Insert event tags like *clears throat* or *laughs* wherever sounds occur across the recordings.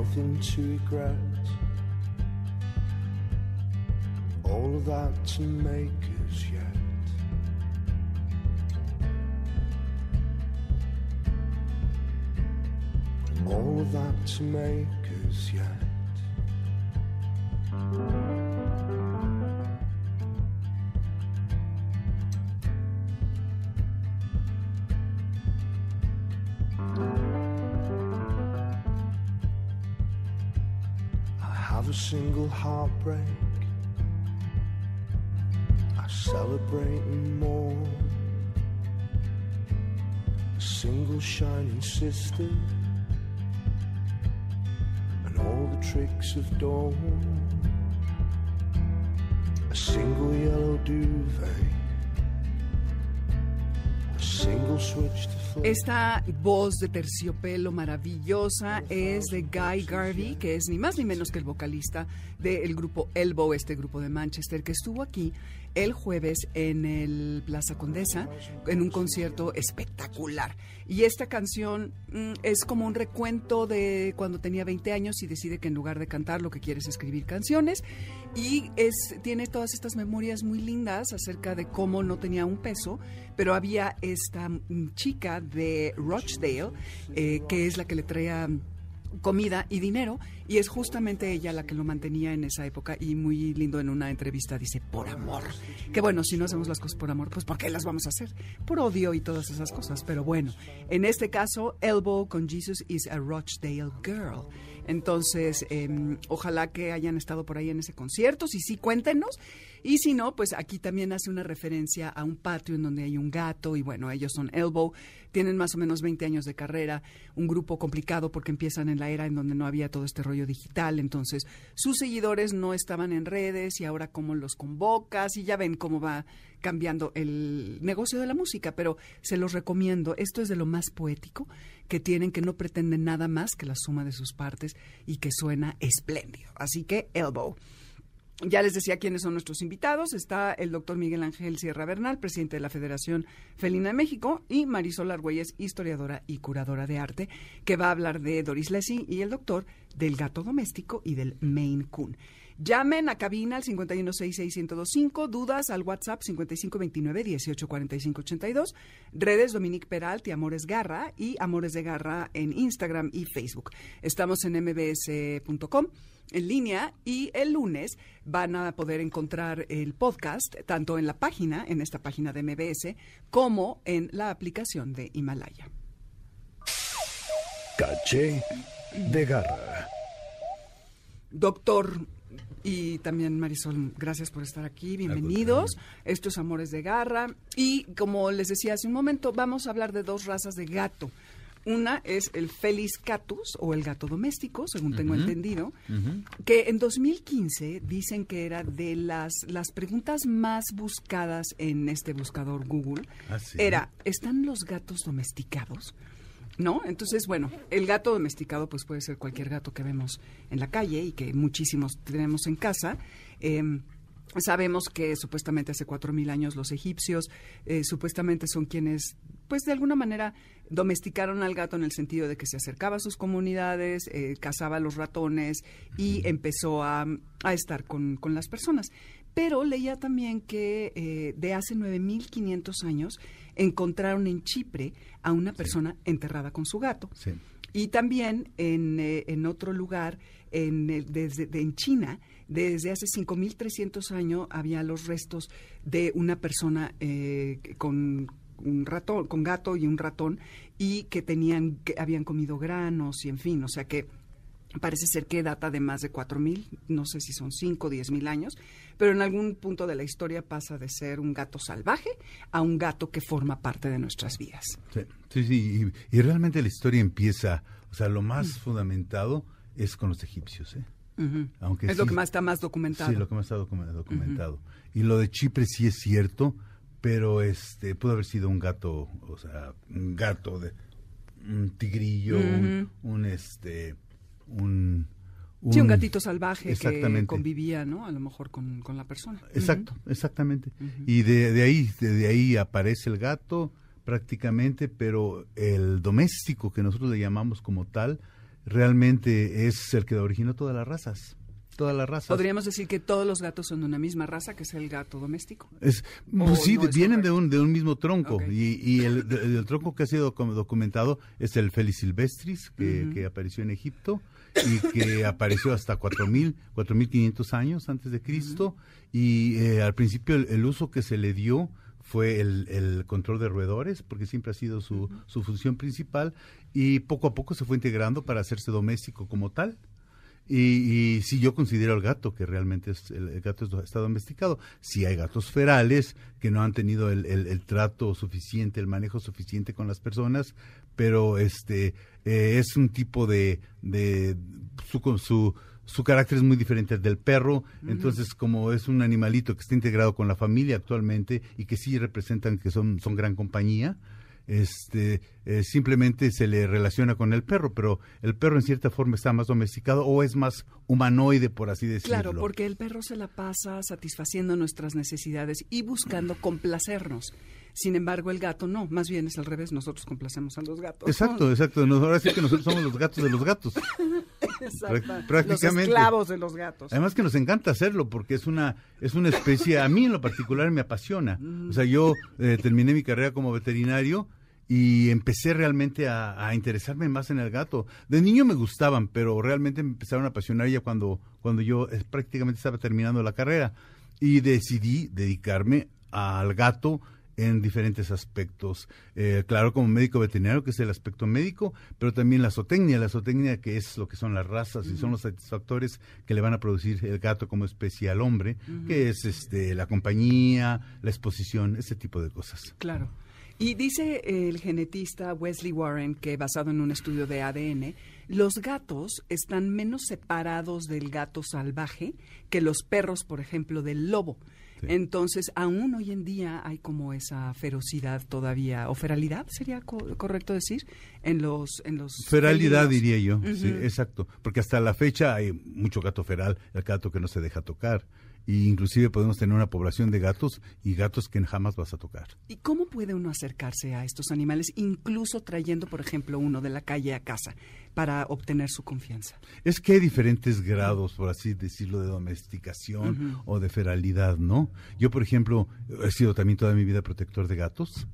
nothing to regret. All of that to make us yet. All of that to make us yet. Heartbreak. I celebrate and mourn. A single shining sister. And all the tricks of dawn. A single yellow duvet. A single switch to. Esta voz de terciopelo maravillosa es de Guy Garvey, que es ni más ni menos que el vocalista del grupo Elbow, este grupo de Manchester, que estuvo aquí el jueves en el Plaza Condesa en un concierto espectacular. Y esta canción mm, es como un recuento de cuando tenía 20 años y decide que en lugar de cantar lo que quiere es escribir canciones. Y es, tiene todas estas memorias muy lindas acerca de cómo no tenía un peso, pero había esta chica de Rochdale, eh, que es la que le traía comida y dinero y es justamente ella la que lo mantenía en esa época y muy lindo en una entrevista dice por amor que bueno si no hacemos las cosas por amor pues ¿por qué las vamos a hacer? por odio y todas esas cosas pero bueno en este caso Elbow con Jesus is a Rochdale girl. Entonces em, ojalá que hayan estado por ahí en ese concierto. Si sí cuéntenos y si no, pues aquí también hace una referencia a un patio en donde hay un gato y bueno, ellos son Elbow, tienen más o menos 20 años de carrera, un grupo complicado porque empiezan en la era en donde no había todo este rollo digital, entonces sus seguidores no estaban en redes y ahora cómo los convocas y ya ven cómo va cambiando el negocio de la música, pero se los recomiendo, esto es de lo más poético que tienen, que no pretenden nada más que la suma de sus partes y que suena espléndido. Así que Elbow. Ya les decía quiénes son nuestros invitados. Está el doctor Miguel Ángel Sierra Bernal, presidente de la Federación Felina de México, y Marisol Argüelles, historiadora y curadora de arte, que va a hablar de Doris Lessing y el doctor del gato doméstico y del Maine Coon. Llamen a cabina al 5166125, dudas al WhatsApp 5529184582, redes Dominique Peralti, Amores Garra y Amores de Garra en Instagram y Facebook. Estamos en mbs.com en línea y el lunes van a poder encontrar el podcast tanto en la página, en esta página de MBS, como en la aplicación de Himalaya. Caché de Garra. Doctor y también Marisol, gracias por estar aquí, bienvenidos. Estos Amores de Garra. Y como les decía hace un momento, vamos a hablar de dos razas de gato. Una es el Felis catus o el gato doméstico, según tengo entendido, que en 2015 dicen que era de las, las preguntas más buscadas en este buscador Google. Ah, ¿sí? Era, ¿están los gatos domesticados? ¿No? Entonces, bueno, el gato domesticado pues puede ser cualquier gato que vemos en la calle y que muchísimos tenemos en casa. Em, Sabemos que supuestamente hace cuatro mil años los egipcios eh, supuestamente son quienes, pues de alguna manera, domesticaron al gato en el sentido de que se acercaba a sus comunidades, eh, cazaba a los ratones y empezó a, a estar con, con las personas. Pero leía también que eh, de hace 9.500 años encontraron en Chipre a una persona enterrada con su gato. Sí. Y también en, eh, en otro lugar, en, el- desde, de- en China, desde hace 5.300 años había los restos de una persona eh, con un ratón, con gato y un ratón, y que tenían, que habían comido granos y en fin, o sea que parece ser que data de más de 4.000, no sé si son 5 o 10.000 años, pero en algún punto de la historia pasa de ser un gato salvaje a un gato que forma parte de nuestras vidas. Sí, sí, sí, y, y realmente la historia empieza, o sea, lo más fundamentado es con los egipcios, ¿eh? Aunque es lo que más está más documentado. Sí, lo que más está docu- documentado. Y lo de Chipre sí es cierto, pero este pudo haber sido un gato, o sea, un gato de un tigrillo, un, un, este un, Sí, un gatito salvaje que convivía, ¿no? A lo mejor con, con la persona. Exacto, exactamente. Y de, de ahí de, de ahí aparece el gato prácticamente, pero el doméstico que nosotros le llamamos como tal realmente es el que originó todas las razas. Todas las razas. Podríamos decir que todos los gatos son de una misma raza, que es el gato doméstico. Es, ¿O pues sí, no es vienen de un, de un mismo tronco. Y, y el, de- el tronco que ha sido docu- documentado es el Felis silvestris que, que apareció en Egipto y que apareció hasta 4000, 4500 años antes de Cristo. Y eh, al principio el, el uso que se le dio fue el, el control de roedores, porque siempre ha sido su, su función principal, y poco a poco se fue integrando para hacerse doméstico como tal. Y, y sí, yo considero al gato que realmente es, el, el gato es- está domesticado. Sí hay gatos ferales que no han tenido el, el- el trato suficiente, el manejo suficiente con las personas, pero este eh, es un tipo de, de su, su su carácter es muy diferente al del perro, entonces como es un animalito que está integrado con la familia actualmente y que sí representan que son, son gran compañía, este eh, simplemente se le relaciona con el perro, pero el perro en cierta forma está más domesticado o es más humanoide, por así decirlo. Claro, porque el perro se la pasa satisfaciendo nuestras necesidades y buscando complacernos. Sin embargo, el gato no, más bien es al revés, nosotros complacemos a los gatos. Exacto, exacto. Nos- Ahora sí que nosotros somos los gatos de los gatos. *laughs* Exacto. Prá- prácticamente. Los esclavos de los gatos. Además que nos encanta hacerlo porque es una es una especie, a mí en lo particular me apasiona. O sea, yo eh, terminé mi carrera como veterinario y empecé realmente a, a interesarme más en el gato. De niño me gustaban, pero realmente me empezaron a apasionar ya cuando, cuando yo eh, prácticamente estaba terminando la carrera. Y decidí dedicarme al gato en diferentes aspectos. Eh, claro, como médico veterinario, que es el aspecto médico, pero también la zootecnia, la zootecnia que es lo que son las razas y son los satisfactores que le van a producir el gato como especie al hombre, que es este la compañía, la exposición, ese tipo de cosas. Claro. Y dice el genetista Wesley Warren que basado en un estudio de ADN, los gatos están menos separados del gato salvaje que los perros, por ejemplo, del lobo. Sí. Entonces, aún hoy en día hay como esa ferocidad todavía, o feralidad, sería co- correcto decir, en los... En los Feralidad felinos. diría yo, sí, exacto, porque hasta la fecha hay mucho gato feral, el gato que no se deja tocar, y inclusive podemos tener una población de gatos y gatos que jamás vas a tocar. ¿Y cómo puede uno acercarse a estos animales, incluso trayendo, por ejemplo, uno de la calle a casa, para obtener su confianza? Es que hay diferentes grados, por así decirlo, de domesticación o de feralidad, ¿no? Yo, por ejemplo, he sido también toda mi vida protector de gatos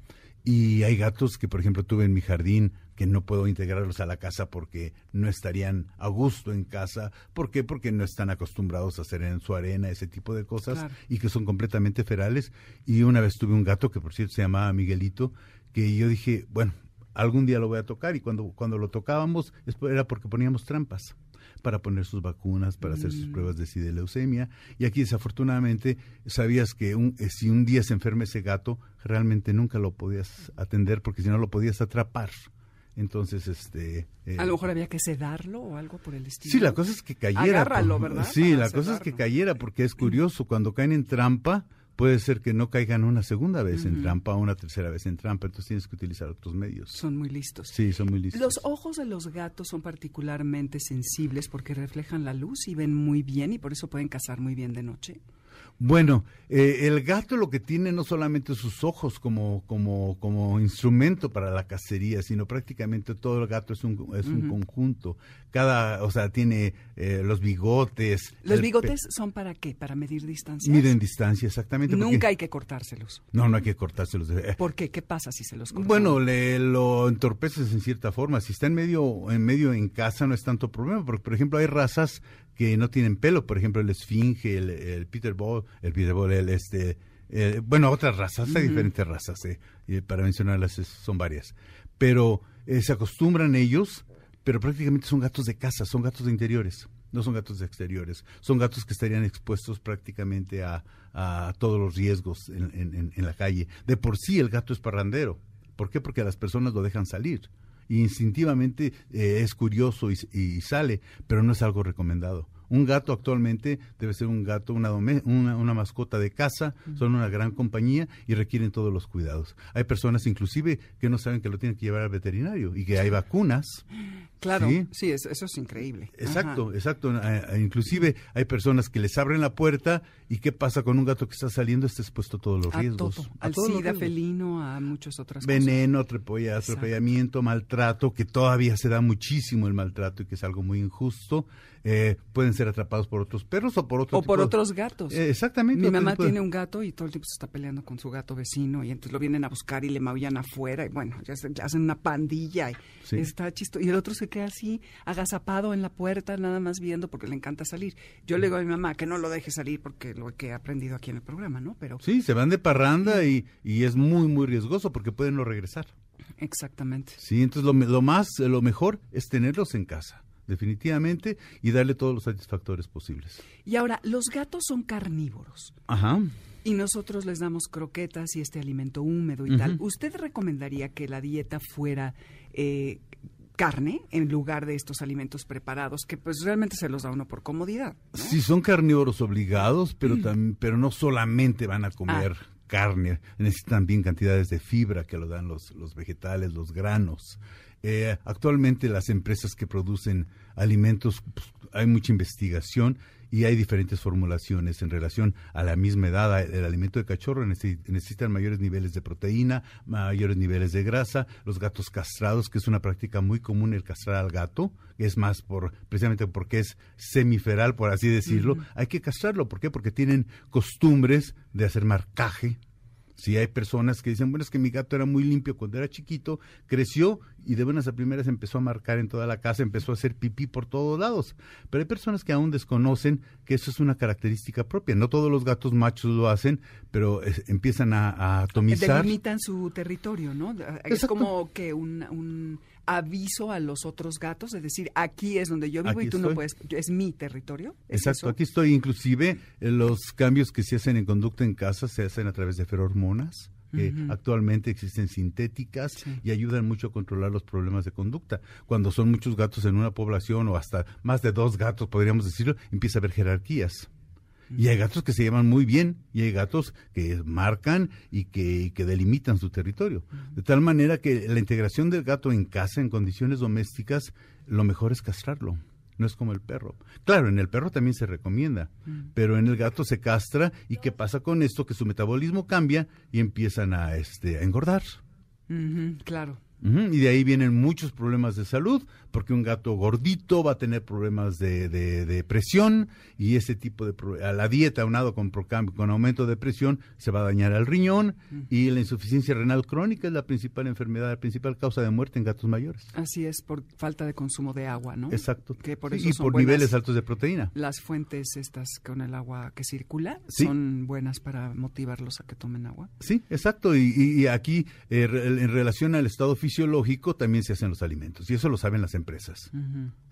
y hay gatos que, por ejemplo, tuve en mi jardín que no puedo integrarlos a la casa porque no estarían a gusto en casa. ¿Por qué? Porque no están acostumbrados a hacer en su arena ese tipo de cosas Claro. y que son completamente ferales. Y una vez tuve un gato que, por cierto, se llamaba Miguelito, que yo dije, bueno, algún día lo voy a tocar y cuando, cuando lo tocábamos era porque poníamos trampas para poner sus vacunas, para hacer sus pruebas de SIDA y leucemia. Y aquí desafortunadamente sabías que un, eh, si un día se enferma ese gato, realmente nunca lo podías atender porque si no lo podías atrapar. Entonces, este... eh, A lo mejor había que sedarlo o algo por el estilo. Sí, la cosa es que cayera. Agárralo, ¿verdad? Sí, Para la cosa es que sedarlo. cayera porque es curioso, cuando caen en trampa, puede ser que no caigan una segunda vez en trampa o una tercera vez en trampa, entonces tienes que utilizar otros medios. Son muy listos. Sí, son muy listos. Los ojos de los gatos son particularmente sensibles porque reflejan la luz y ven muy bien y por eso pueden cazar muy bien de noche. Bueno, eh, el gato lo que tiene no solamente sus ojos como, como, como instrumento para la cacería, sino prácticamente todo el gato es un, es un conjunto. Cada, o sea, tiene eh, los bigotes. ¿Los bigotes son para qué? ¿Para medir distancias? Miden distancia, exactamente. porque- Nunca hay que cortárselos. No, no hay que cortárselos. de- ¿Por qué? ¿Qué pasa si se los cortan? Bueno, le lo entorpeces en cierta forma. Si está en medio, en medio en casa no es tanto problema, porque por ejemplo hay razas que no tienen pelo, por ejemplo el esfinge, el, el Peterball, el Peterball, el este, bueno otras razas, hay diferentes razas, eh, para mencionarlas son varias, pero eh, se acostumbran ellos, pero prácticamente son gatos de casa, son gatos de interiores. No son gatos de exteriores, son gatos que estarían expuestos prácticamente a, a todos los riesgos en, en- en- en la calle. De por sí el gato es parrandero. ¿Por qué? Porque las personas lo dejan salir. Y instintivamente eh, es curioso y, y sale, pero no es algo recomendado. Un gato actualmente debe ser un gato, una, dome- una, una mascota de casa, son una gran compañía y requieren todos los cuidados. Hay personas inclusive que no saben que lo tienen que llevar al veterinario y que hay vacunas. Claro, Sí. sí, es- eso es increíble. Exacto, Ajá. exacto. Eh, eh, inclusive hay personas que les abren la puerta y qué pasa con un gato que está saliendo, está expuesto a todos los A riesgos. todo, a al todos los SIDA riesgos. felino, a muchas otras cosas. Veneno, atropella- atropellamiento, maltrato, que todavía se da muchísimo el maltrato y que es algo muy injusto. Eh, pueden ser atrapados por otros perros o por otros O por otros gatos. Eh, exactamente. Mi mamá de- tiene un gato y todo el tiempo se está peleando con su gato vecino y entonces lo vienen a buscar y le maullan afuera y bueno, ya, se- hacen una pandilla y Sí. está chistoso. Y el otro se queda así, agazapado en la puerta, nada más viendo porque le encanta salir. Yo le digo a mi mamá que no lo deje salir porque lo que he aprendido aquí en el programa, ¿no? Pero Sí, se van de parranda y, y es muy, muy riesgoso porque pueden no regresar. exactamente. Sí, entonces lo, lo más, lo mejor es tenerlos en casa, definitivamente, y darle todos los satisfactores posibles. Y ahora, los gatos son carnívoros. Ajá. Y nosotros les damos croquetas y este alimento húmedo y tal. ¿Usted recomendaría que la dieta fuera eh, carne en lugar de estos alimentos preparados que pues realmente se los da uno por comodidad? ¿no? Sí, son carnívoros obligados, pero, tam- pero no solamente van a comer carne, necesitan también cantidades de fibra que lo dan los, los vegetales, los granos. Eh, actualmente las empresas que producen alimentos, pues, hay mucha investigación y hay diferentes formulaciones en relación a la misma edad. El alimento de cachorro necesi- necesitan mayores niveles de proteína, mayores niveles de grasa. Los gatos castrados, que es una práctica muy común el castrar al gato, es más por precisamente porque es semiferal, por así decirlo. Hay que castrarlo. ¿Por qué? Porque tienen costumbres de hacer marcaje. Si hay personas que dicen, bueno, es que mi gato era muy limpio cuando era chiquito, creció y de buenas a primeras empezó a marcar en toda la casa, empezó a hacer pipí por todos lados. Pero hay personas que aún desconocen que eso es una característica propia. No todos los gatos machos lo hacen, pero eh, empiezan a, a atomizar. Delimitan su territorio, ¿no? Es Exacto. como que un, un aviso a los otros gatos de decir, aquí es donde yo vivo Aquí y tú no puedes, es mi territorio. ¿Es Exacto, eso? aquí estoy. Inclusive eh, los cambios que se hacen en conducta en casa se hacen a través de ferormonas, que actualmente existen sintéticas Sí. y ayudan mucho a controlar los problemas de conducta. Cuando son muchos gatos en una población o hasta más de dos gatos, podríamos decirlo, empieza a haber jerarquías. Y hay gatos que se llevan muy bien y hay gatos que marcan y que, que delimitan su territorio. De tal manera que la integración del gato en casa, en condiciones domésticas, lo mejor es castrarlo. No es como el perro. Claro, en el perro también se recomienda, pero en el gato se castra y ¿qué pasa con esto? Que su metabolismo cambia y empiezan a, este, a engordar. Claro. Y de ahí vienen muchos problemas de salud, porque un gato gordito va a tener problemas de, de- de presión y ese tipo de a la dieta aunado con, con aumento de presión se va a dañar al riñón y la insuficiencia renal crónica es la principal enfermedad, la principal causa de muerte en gatos mayores. Así es, por falta de consumo de agua, ¿no? Exacto. Que por Sí, eso y por niveles altos de proteína. Las fuentes estas con el agua que circula Sí. son buenas para motivarlos a que tomen agua. Sí, exacto. Y, y- y aquí, eh, re- en relación al estado fisiológico, también se hacen los alimentos. Y eso lo saben las empresas.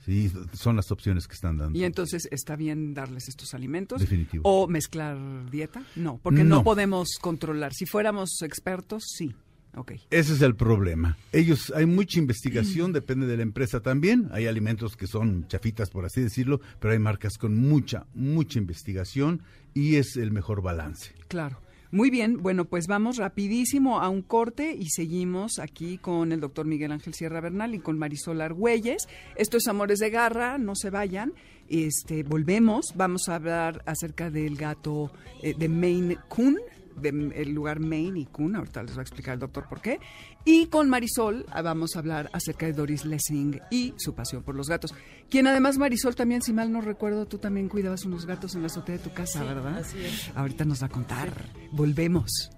Sí, son las opciones que están dando. Y entonces, ¿está bien darles estos alimentos? Definitivo. ¿O mezclar dieta? No, porque no, No. podemos controlar. Si fuéramos expertos, sí. Ok. Ese es el problema. Ellos, hay mucha investigación, depende de la empresa también. Hay alimentos que son chafitas, por así decirlo, pero hay marcas con mucha, mucha investigación y es el mejor balance. Claro. Muy bien, bueno, pues vamos rapidísimo a un corte y seguimos aquí con el doctor Miguel Ángel Sierra Bernal y con Marisol Argüelles. Esto es Amores de Garra, no se vayan. Este, volvemos, vamos a hablar acerca del gato eh, de Maine Coon, del lugar Maine y Coon, ahorita les va a explicar el doctor por qué. Y con Marisol ah, vamos a hablar acerca de Doris Lessing y su pasión por los gatos. Quien además, Marisol, también, si mal no recuerdo, tú también cuidabas unos gatos en la azotea de tu casa, ¿verdad? así es. Ahorita nos va a contar. Volvemos.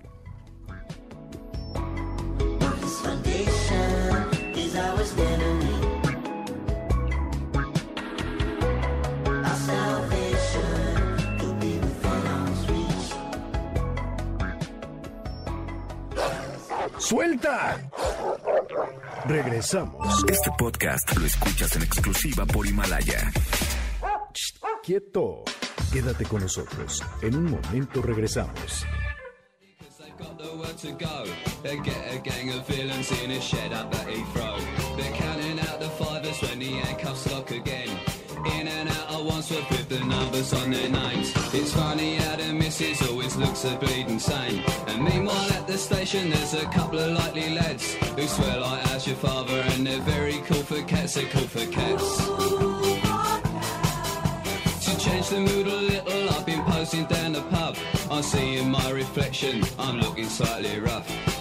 Salvation ¡Suelta! Regresamos. Este podcast lo escuchas en exclusiva por Himalaya. Quieto. Quédate con nosotros. En un momento regresamos. in a shed up at Heathrow. They're counting out the fivers when the handcuffs lock again. In and out of Wandsworth with the numbers on their names. It's funny how the missus always looks a bleeding same. And meanwhile at the station there's a couple of likely lads who swear like how's your father and they're very cool for cats, they're cool for cats. To change the mood a little, I've been posing down the pub. I'm seeing my reflection, I'm looking slightly rough.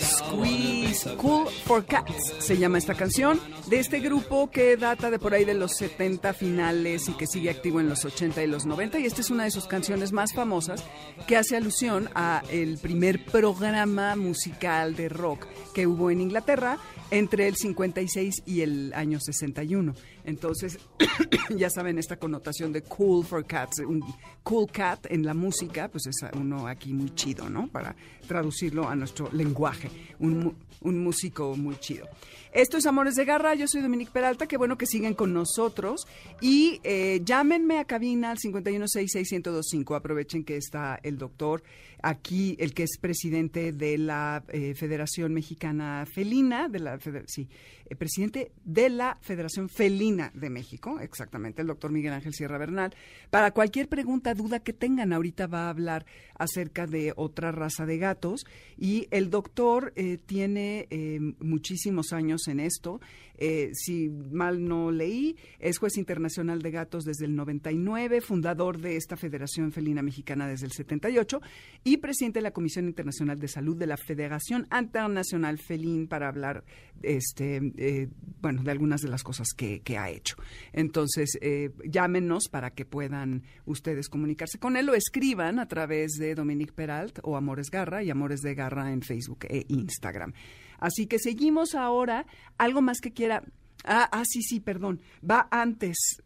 Squeeze, Cool for Cats se llama esta canción de este grupo que data de por ahí de los 70 finales y que sigue activo en los 80 y los 90 y esta es una de sus canciones más famosas que hace alusión a el primer programa musical de rock que hubo en Inglaterra entre el 56 y el año 61. Entonces, *coughs* ya saben esta connotación de cool for cats, un cool cat en la música, pues es uno aquí muy chido, ¿no? Para traducirlo a nuestro lenguaje, un, un músico muy chido. Esto es Amores de Garra, yo soy Dominique Peralta, qué bueno que siguen con nosotros y eh, llámenme a cabina al 5166125, aprovechen que está el doctor aquí, el que es presidente de la eh, Federación Mexicana Felina, de la sí, eh, presidente de la Federación Felina de México, exactamente, el doctor Miguel Ángel Sierra Bernal. Para cualquier pregunta, duda que tengan, ahorita va a hablar acerca de otra raza de gatos y el doctor eh, tiene eh, muchísimos años en esto. Eh, si mal no leí, es juez internacional de gatos desde el 99, fundador de esta Federación Felina Mexicana desde el 78 y presidente de la Comisión Internacional de Salud de la Federación Internacional Felín para hablar este, eh, bueno, de algunas de las cosas que, que ha hecho. Entonces, eh, llámenos para que puedan ustedes comunicarse con él o escriban a través de Dominique Peralt o Amores Garra y Amores de Garra en Facebook e Instagram. Así que seguimos ahora. Algo más que quiera. Ah, ah, sí, sí, perdón. Va antes.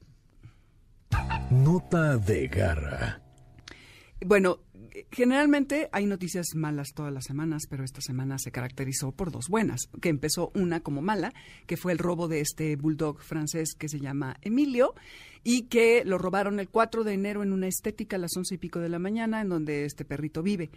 Nota de garra. Bueno, generalmente hay noticias malas todas las semanas, pero esta semana se caracterizó por dos buenas, que empezó una como mala, que fue el robo de este bulldog francés que se llama Emilio y que lo robaron el 4 de enero en una estética a las once y pico de la mañana en donde este perrito vive.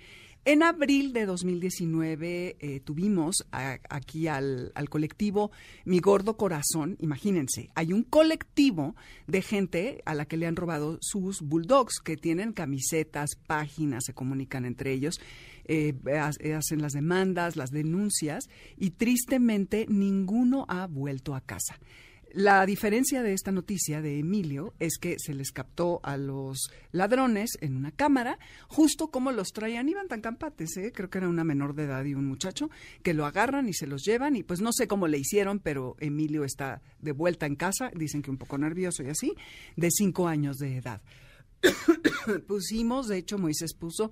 En abril de 2019 eh, tuvimos aquí al, al colectivo Mi Gordo Corazón. Imagínense, hay un colectivo de gente a la que le han robado sus bulldogs, que tienen camisetas, páginas, se comunican entre ellos, eh, ha- hacen las demandas, las denuncias y tristemente ninguno ha vuelto a casa. La diferencia de esta noticia de Emilio es que se les captó a los ladrones en una cámara, justo como los traían, iban tan campates, ¿eh? creo que era una menor de edad y un muchacho, que lo agarran y se los llevan y pues no sé cómo le hicieron, pero Emilio está de vuelta en casa, dicen que un poco nervioso y así, de cinco años de edad. *coughs* Pusimos, de hecho Moisés puso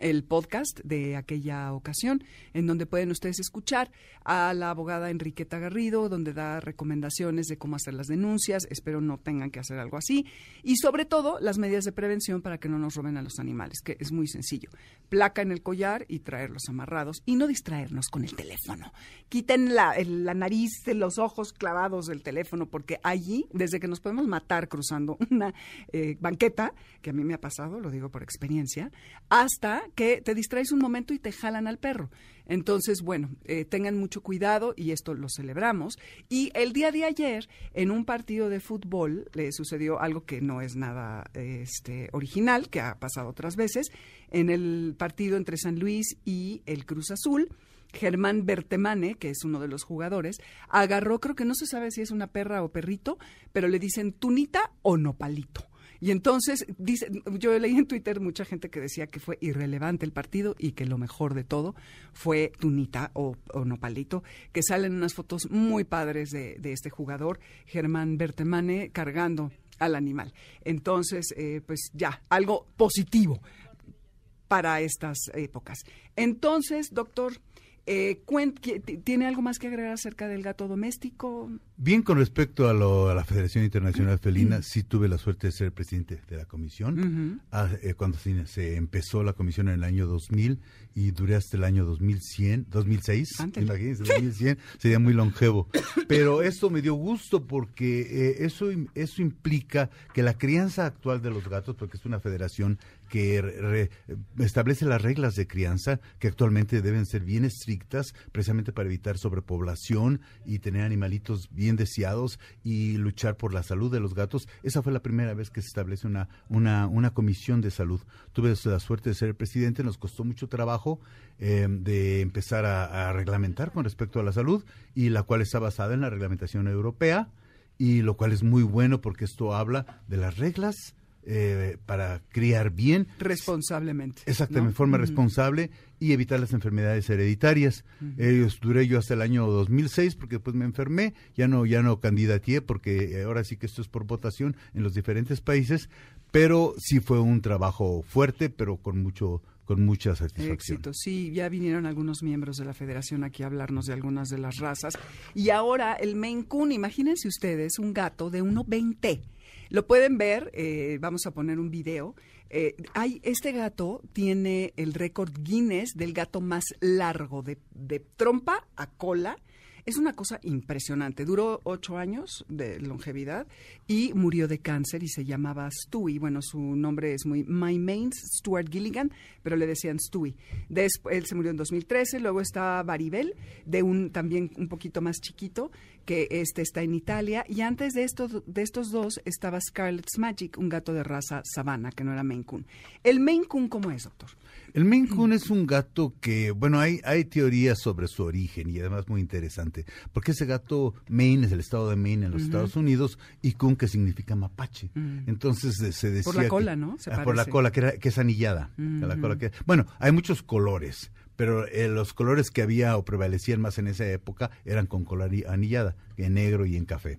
el podcast de aquella ocasión, en donde pueden ustedes escuchar a la abogada Enriqueta Garrido, donde da recomendaciones de cómo hacer las denuncias, espero no tengan que hacer algo así, y sobre todo las medidas de prevención para que no nos roben a los animales, que es muy sencillo. Placa en el collar y traerlos amarrados, y no distraernos con el teléfono. Quiten la, la nariz, los ojos clavados del teléfono, porque allí, desde que nos podemos matar cruzando *laughs* una eh, banqueta, que a mí me ha pasado, lo digo por experiencia, hasta que te distraes un momento y te jalan al perro. Entonces, bueno, eh, tengan mucho cuidado y esto lo celebramos. Y el día de ayer, en un partido de fútbol, le sucedió algo que no es nada este, original, que ha pasado otras veces. En el partido entre San Luis y el Cruz Azul, Germán Bertemane, que es uno de los jugadores, agarró, creo que no se sabe si es una perra o perrito, pero le dicen tunita o nopalito. Y entonces, dice, yo leí en Twitter mucha gente que decía que fue irrelevante el partido y que lo mejor de todo fue Tunita o, o que salen unas fotos muy padres de, de este jugador, Germán Bertemane, cargando al animal. Entonces, eh, pues ya, algo positivo para estas épocas. Entonces, doctor, eh, cuen- ¿qui- ti- ¿tiene algo más que agregar acerca del gato doméstico? Bien, con respecto a, lo- a la Federación Internacional Mm. Felina, sí tuve la suerte de ser presidente de la comisión. Ah, eh, cuando se, se empezó la comisión en el año 2000 y duré hasta el año 2100, 2006. Ándale. Imagínense, 2100 sería muy longevo. Pero esto me dio gusto porque eh, eso, eso implica que la crianza actual de los gatos, porque es una federación que re- establece las reglas de crianza que actualmente deben ser bien estrictas precisamente para evitar sobrepoblación y tener animalitos bien deseados y luchar por la salud de los gatos. Esa fue la primera vez que se establece una, una, una comisión de salud. Tuve la suerte de ser el presidente, nos costó mucho trabajo eh, de empezar a reglamentar con respecto a la salud y la cual está basada en la reglamentación europea y lo cual es muy bueno porque esto habla de las reglas eh, para criar bien Responsablemente. Exactamente, ¿no? de forma responsable y evitar las enfermedades hereditarias. Ellos duré yo hasta el año 2006 porque después me enfermé, ya no ya no candidateé porque eh, ahora sí que esto es por votación en los diferentes países, pero sí fue un trabajo fuerte, pero con mucho con mucha satisfacción. Éxito, sí, ya vinieron algunos miembros de la federación aquí a hablarnos de algunas de las razas. Y ahora el Maine Coon, imagínense ustedes, un gato de 1,20. Lo pueden ver, eh, vamos a poner un video. Eh, hay, este gato tiene el récord Guinness del gato más largo, de, de trompa a cola. Es una cosa impresionante. Duró ocho años de longevidad y murió de cáncer y se llamaba Stewie. Bueno, su nombre es muy My Mains, Stuart Gilligan, pero le decían Stewie. Él se murió en 2013. Luego está Baribel, de un también un poquito más chiquito, que este está en Italia. Y antes de estos, de estos dos estaba Scarlet's Magic, un gato de raza sabana, que no era Maine Coon. ¿El Maine Coon cómo es, doctor? El Maine Coon es un gato que, bueno, hay, hay teorías sobre su origen y además muy interesante, porque ese gato Maine es el estado de Maine en los Estados Unidos y Coon que significa mapache. Entonces eh, se decía la que- cola, ¿no? Se Ah, por la cola, que, era- que es anillada. la cola que- bueno, hay muchos colores, pero eh, los colores que había o prevalecían más en esa época eran con color anillada, en negro y en café.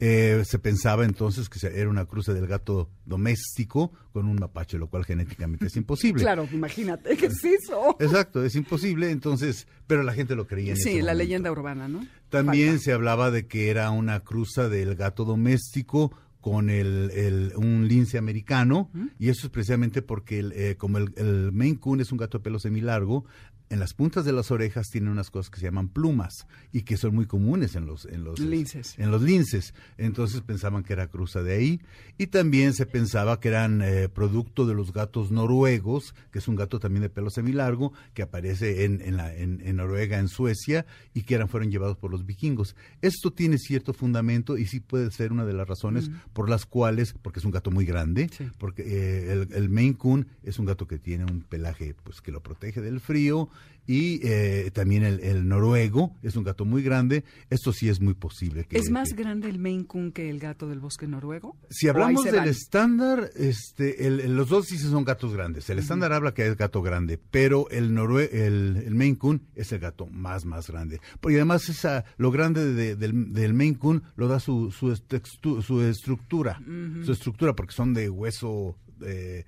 Eh, se pensaba entonces que era una cruce del gato doméstico con un mapache, lo cual genéticamente es imposible. Claro, imagínate, ¿qué es eso? Exacto, es imposible, entonces, pero la gente lo creía en Sí, ese la momento. leyenda urbana, ¿no? También Falta. se hablaba de que era una cruza del gato doméstico con el, el- un lince americano y eso es precisamente porque el, eh, como el, el Maine Coon es un gato de pelo semilargo, en las puntas de las orejas tiene unas cosas que se llaman plumas y que son muy comunes en los en los Linces. en los linces. Entonces pensaban que era cruza de ahí y también se pensaba que eran eh, producto de los gatos noruegos, que es un gato también de pelo semilargo que aparece en, en, la- en- en Noruega, en Suecia y que eran fueron llevados por los vikingos. Esto tiene cierto fundamento y sí puede ser una de las razones por las cuales, porque es un gato muy grande, Sí. porque eh, el, el Maine Coon es un gato que tiene un pelaje pues que lo protege del frío y eh, también el, el noruego es un gato muy grande. Esto sí es muy posible. Que, ¿Es más que- grande el Maine Coon que el gato del bosque noruego? si ¿O ahí hablamos del van? estándar, este, el- los dos sí son gatos grandes. El estándar habla que es gato grande, pero el, norue el, el Maine Coon es el gato más, más grande. Porque además esa, lo grande de- del, del Maine Coon lo da su, su, textu- su estructura, su estructura, porque son de hueso eh,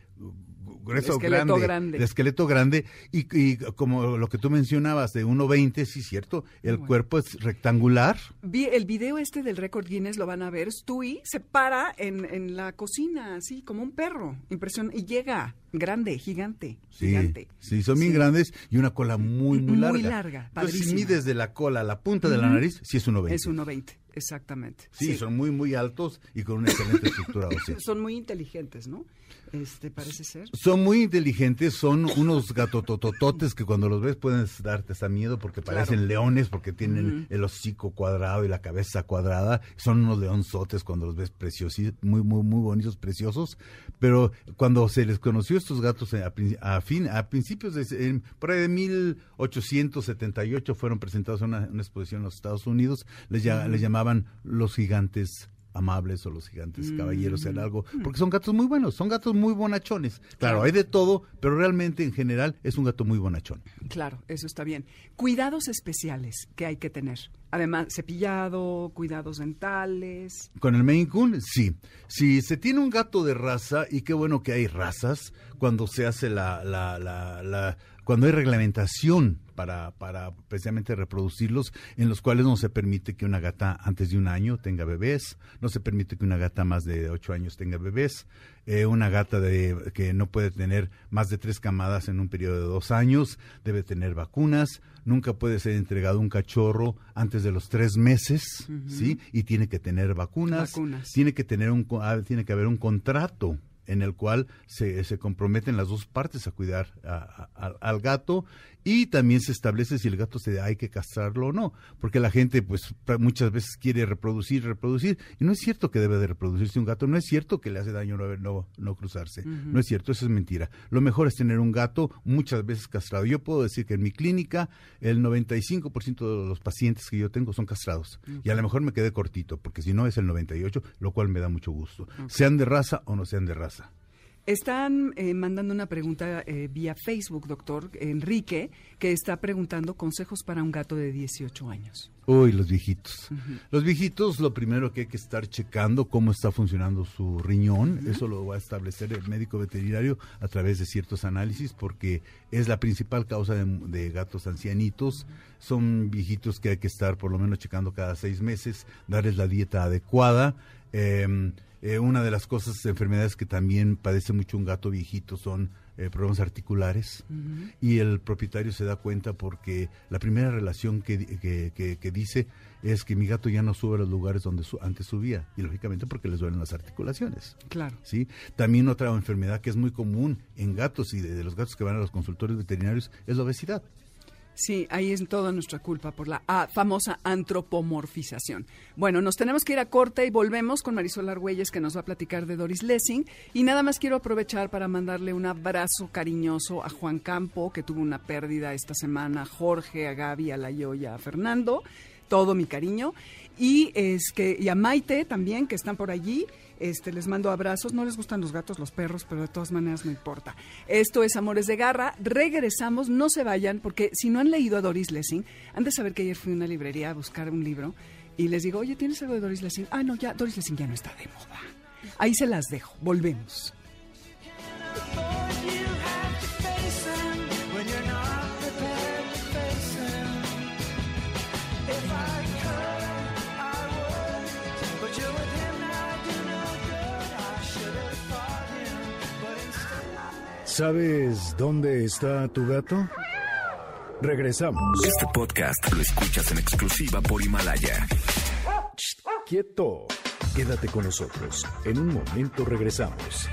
grueso Esqueleto grande, grande. de esqueleto grande y, y como lo que tú mencionabas de 1.20, sí cierto, el Bueno. cuerpo es rectangular, Vi el video este del récord Guinness lo van a ver. Stewie se para en, en la cocina, así como un perro. Impresionante. Y llega grande, gigante. Sí, gigante. sí, son bien Sí. grandes y una cola muy, muy Muy larga. larga, Entonces, si mides de la cola a la punta de la nariz, sí es 1,20. Es 1.20, exactamente. Sí, son muy, muy altos y con una excelente estructura ósea. *laughs* Son muy inteligentes, ¿no? Este, parece ser. Son muy inteligentes, son unos gatototototes que cuando los ves pueden darte hasta miedo porque parecen Claro. leones, porque tienen el hocico cuadrado y la cabeza cuadrada. Son unos leonzotes cuando los ves preciosos, muy, muy, muy bonitos, preciosos. Pero cuando se les conoció estos gatos a, prin- a fin, a principios de, en- por ahí de 1878 fueron presentados en una, una exposición en los Estados Unidos, les, ya- les llamaban los gigantes amables o los gigantes caballeros era algo, porque son gatos muy buenos, son gatos muy bonachones. Claro, hay de todo, pero realmente en general es un gato muy bonachón. Claro, eso está bien. Cuidados especiales que hay que tener. Además, cepillado, cuidados dentales. Con el Maine Coon, sí. Si se tiene un gato de raza, y qué bueno que hay razas, cuando se hace la, la, la, la- cuando hay reglamentación para para, precisamente reproducirlos, en los cuales no se permite que una gata antes de un año tenga bebés, no se permite que una gata más de ocho años tenga bebés, eh, una gata de, que no puede tener más de tres camadas en un periodo de dos años, debe tener vacunas, nunca puede ser entregado un cachorro antes de los tres meses, ¿sí? Y tiene que tener vacunas, Vacunas. tiene que tener un, ah, tiene que haber un contrato en el cual se, se comprometen las dos partes a cuidar a- al gato y también se establece si el gato se hay que castrarlo o no, porque la gente pues muchas veces quiere reproducir, reproducir y no es cierto que debe de reproducirse un gato, no es cierto que le hace daño no, no, no cruzarse, no es cierto, eso es mentira. Lo mejor es tener un gato muchas veces castrado. Yo puedo decir que en mi clínica el 95% de los pacientes que yo tengo son castrados y a lo mejor me quedé cortito, porque si no es el 98, lo cual me da mucho gusto, sean de raza o no sean de raza. Están eh, mandando una pregunta eh, vía Facebook, doctor Enrique, que está preguntando consejos para un gato de 18 años. Uy, los viejitos. Los viejitos, lo primero que hay que estar checando cómo está funcionando su riñón. Eso lo va a establecer el médico veterinario a través de ciertos análisis, porque es la principal causa de, de gatos ancianitos. Son viejitos que hay que estar por lo menos checando cada seis meses, darles la dieta adecuada. Eh, eh, una de las cosas, enfermedades que también padece mucho un gato viejito son eh, problemas articulares y el propietario se da cuenta porque la primera relación que, que, que- que dice es que mi gato ya no sube a los lugares donde su- antes subía y lógicamente porque les duelen las articulaciones. Claro. ¿sí? También otra enfermedad que es muy común en gatos y de, de los gatos que van a los consultorios veterinarios es la obesidad. Sí, ahí es toda nuestra culpa por la ah, famosa antropomorfización. Bueno, nos tenemos que ir a corte y volvemos con Marisol Argüelles que nos va a platicar de Doris Lessing. Y nada más quiero aprovechar para mandarle un abrazo cariñoso a Juan Campo, que tuvo una pérdida esta semana, a Jorge, a Gaby, a a Fernando. Todo mi cariño. Y, es que, y a Maite también, que están por allí. Este, les mando abrazos. No les gustan los gatos, los perros, pero de todas maneras no importa. Esto es Amores de Garra. Regresamos, no se vayan, porque si no han leído a Doris Lessing, han de saber que ayer fui a una librería a buscar un libro y les digo, oye, ¿tienes algo de Doris Lessing? Ah, no, ya, Doris Lessing ya no está de moda. Ahí se las dejo. Volvemos. ¿Sabes dónde está tu gato? Regresamos. Este podcast lo escuchas en exclusiva por Himalaya. Quieto. Quédate con nosotros. En un momento regresamos.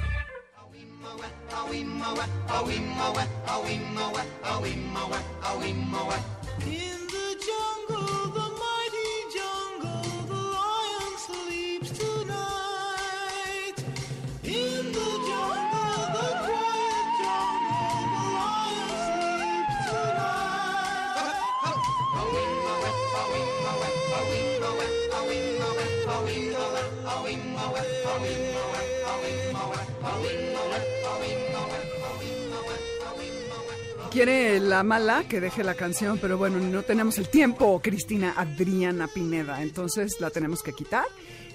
Quiere la mala que deje la canción, pero bueno, no tenemos el tiempo, Cristina Adriana Pineda, entonces la tenemos que quitar.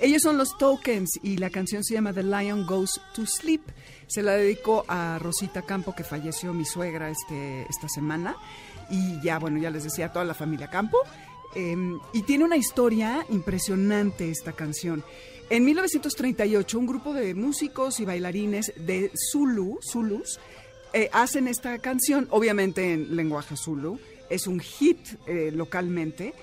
Ellos son los Tokens y la canción se llama The Lion Goes to Sleep. Se la dedico a Rosita Campo, que falleció mi suegra este, esta semana. Y ya, bueno, ya les decía a toda la familia Campo. Eh, y tiene una historia impresionante esta canción. En 1938, un grupo de músicos y bailarines de Zulu, Zulus, eh, hacen esta canción, obviamente en lenguaje Zulu, es un hit eh, localmente,